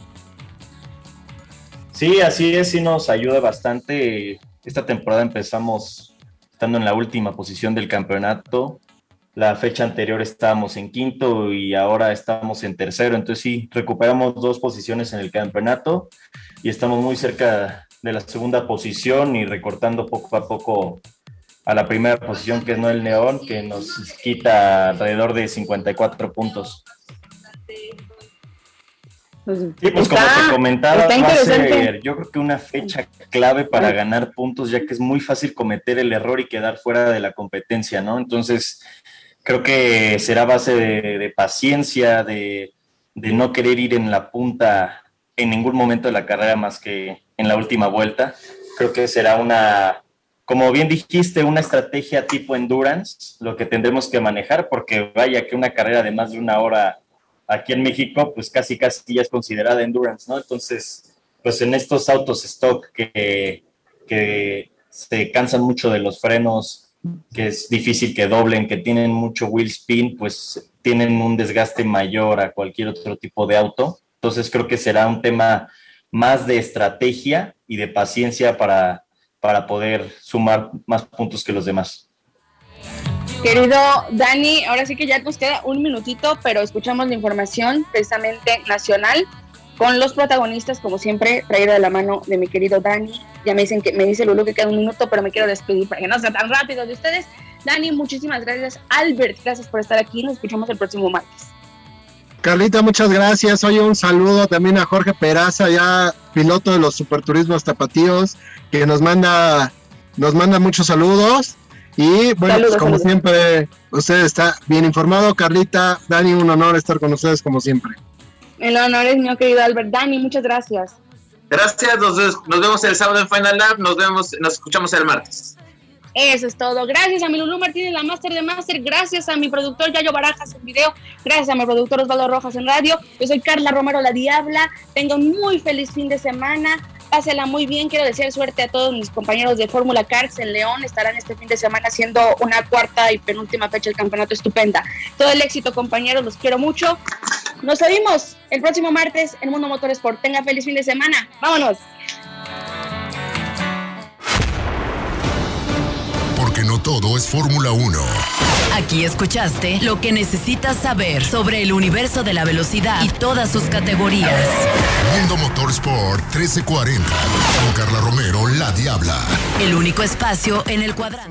Sí, así es, sí nos ayuda bastante. Esta temporada empezamos estando en la última posición del campeonato la fecha anterior estábamos en quinto y ahora estamos en tercero. Entonces sí, recuperamos dos posiciones en el campeonato y estamos muy cerca de la segunda posición y recortando poco a poco a la primera posición que es Noel Neón, que nos quita alrededor de 54 puntos. Pues, sí, pues como te comentaba, yo creo que una fecha clave para ganar puntos, ya que es muy fácil cometer el error y quedar fuera de la competencia, ¿no? Entonces, creo que será base de, paciencia, de, no querer ir en la punta en ningún momento de la carrera más que en la última vuelta. Creo que será una, como bien dijiste, una estrategia tipo endurance, lo que tendremos que manejar, porque vaya que una carrera de más de una hora aquí en México, pues casi casi ya es considerada endurance, ¿no? Entonces, pues en estos autos stock que, que se cansan mucho de los frenos, que es difícil que doblen, que tienen mucho wheel spin, pues tienen un desgaste mayor a cualquier otro tipo de auto. Entonces creo que será un tema más de estrategia y de paciencia para, para poder sumar más puntos que los demás. Querido Dani, ahora sí que ya nos queda un minutito, pero escuchamos la información precisamente nacional con los protagonistas, como siempre, traído de la mano de mi querido Dani. Ya me dicen que me dice Lulu que queda un minuto, pero me quiero despedir para que no sea tan rápido de ustedes. Dani, muchísimas gracias. Albert, gracias por estar aquí. Nos escuchamos el próximo martes. Carlita, muchas gracias. Oye, un saludo también a Jorge Peraza, ya piloto de los Superturismos Tapatíos, que nos manda, nos manda muchos saludos. Y bueno, pues, como siempre, usted está bien informado. Carlita, Dani, un honor estar con ustedes como siempre. El honor es mío, querido Albert. Dani, muchas gracias. Gracias, nos, vemos el sábado en Final Lab, nos vemos, nos escuchamos el martes. Eso es todo. Gracias a mi Lulu Martínez, la máster de máster. Gracias a mi productor Yayo Barajas en video. Gracias a mi productor Osvaldo Rojas en radio. Yo soy Carla Romero, la Diabla. Tengo un muy feliz fin de semana pásela muy bien. Quiero desear suerte a todos mis compañeros de Fórmula Cars en León. Estarán este fin de semana haciendo una cuarta y penúltima fecha del campeonato estupenda. Todo el éxito, compañeros. Los quiero mucho. Nos vemos el próximo martes en Mundo Motorsport. Tenga feliz fin de semana. Vámonos. Porque no todo es Fórmula 1. Aquí escuchaste lo que necesitas saber sobre el universo de la velocidad y todas sus categorías. Mundo Motorsport 1340. Con Carla Romero, la Diabla. El único espacio en el cuadrante.